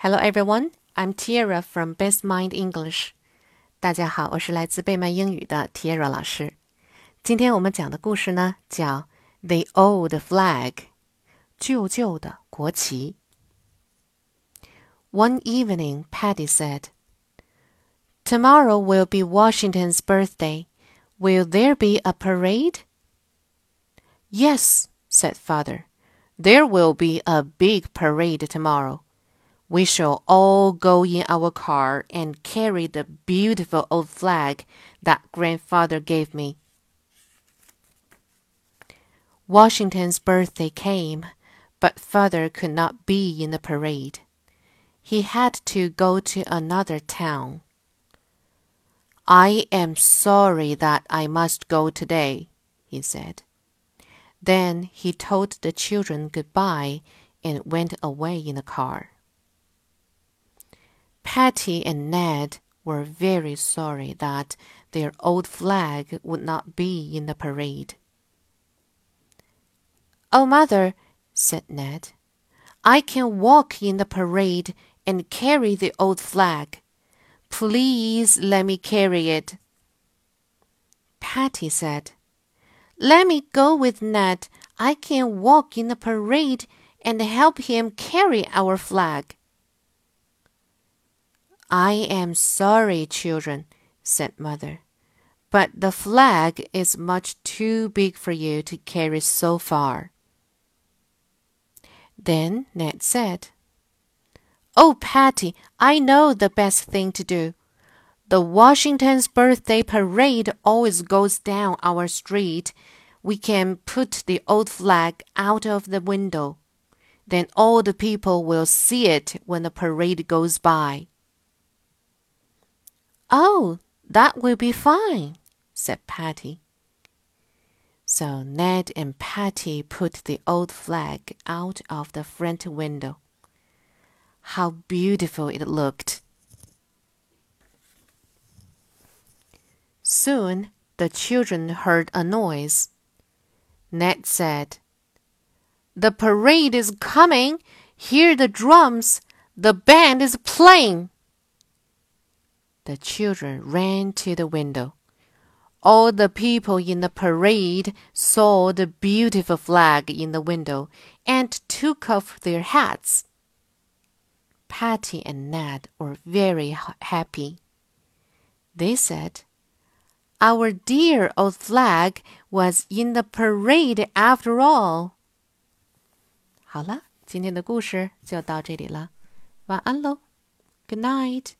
Hello everyone, I'm Tiara from Best Mind English. 大家好，我是来自贝曼英语的 Tiara 老师。今天我们讲的故事呢，叫《The Old Flag》，旧旧的国旗。One evening, Patty said, "Tomorrow will be Washington's birthday. Will there be a parade?" Yes, said father. There will be a big parade tomorrow. We shall all go in our car and carry the beautiful old flag that grandfather gave me. Washington's birthday came, but father could not be in the parade. He had to go to another town. I am sorry that I must go today, he said. Then he told the children goodbye and went away in the car. Patty and Ned were very sorry that their old flag would not be in the parade. Oh, mother, said Ned, I can walk in the parade and carry the old flag. Please let me carry it. Patty said, Let me go with Ned. I can walk in the parade and help him carry our flag. I am sorry, children, said Mother, but the flag is much too big for you to carry so far. Then Ned said, Oh, Patty, I know the best thing to do. The Washington's birthday parade always goes down our street. We can put the old flag out of the window. Then all the people will see it when the parade goes by. Oh, that will be fine, said Patty. So Ned and Patty put the old flag out of the front window. How beautiful it looked! Soon the children heard a noise. Ned said, The parade is coming. Hear the drums. The band is playing. The children ran to the window. All the people in the parade saw the beautiful flag in the window and took off their hats. Patty and Ned were very happy. They said, Our dear old flag was in the parade after all. 好了，今天的故事就到这里了，晚安喽，Good night。